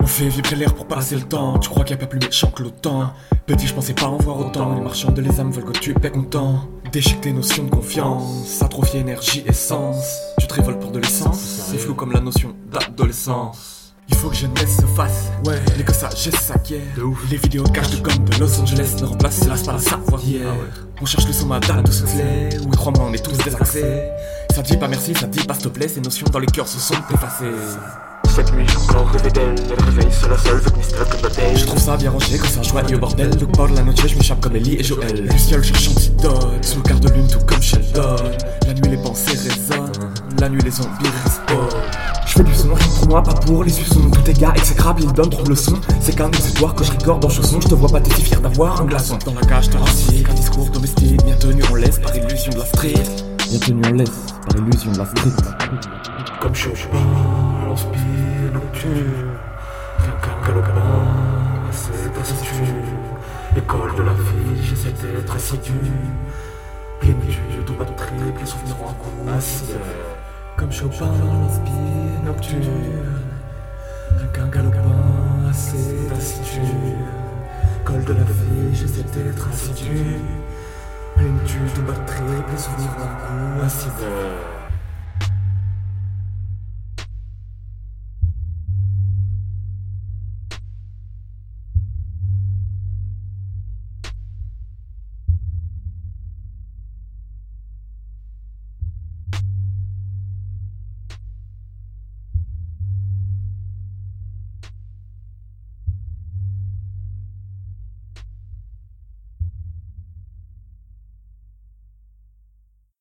On fait vibrer l'air pour passer le temps. Tu crois qu'il n'y a pas plus méchant que l'OTAN? Petit, je pensais pas en voir autant. Les marchands de les âmes veulent que tu es content. Déchique tes notions de confiance. Atrophie énergie, essence. Tu te révoltes pour de l'essence. C'est flou comme la notion d'adolescence. Il faut que jeunesse se fasse. Ouais, les que ça, j'ai sa guerre. Les vidéos cachent de gomme de Los Angeles ne remplacent hélas pas la savoir hier. On cherche le son madame tout soufflé. Oui, crois-moi, on est tous désaxés. Ça dit pas merci, ça dit pas s'il te plaît. Ces notions dans les cœurs se sont effacées. Cette nuit, réveille sur la seule, Je trouve ça bien rangé quand c'est un joyeux bordel. Donc, bord la noche, je m'échappe comme Ellie et Joël. Du ciel, cherche antidote. Sous le quart de lune, tout comme Sheldon. La nuit, les pensées résonnent. La nuit, les zombies respawnent. Je fais du son, pour moi, pas pour les suçons. Tout est gars, exécrable, il donne trop le son. C'est qu'un exutoire que je rigore dans chausson. Je te vois pas, t'es si fier d'avoir un glaçon. Dans la cage, rassied. Un discours domestique, bien tenu en laisse par illusion de la street. Bien tenu en laisse par illusion de la street. Comme Chopin, l'inspire nocturne. Qu'un galopin, c'est assidu. L'école de la vie, j'essaie d'être assidu. Plénitude, tout batterie, les souvenirs en coup assis. Comme Chopin, l'inspire nocturne. Qu'un galopin, assez assidu. Col de la vie, j'essaie d'être assidu. Plénitude, tout batterie, les souvenirs en coup assis.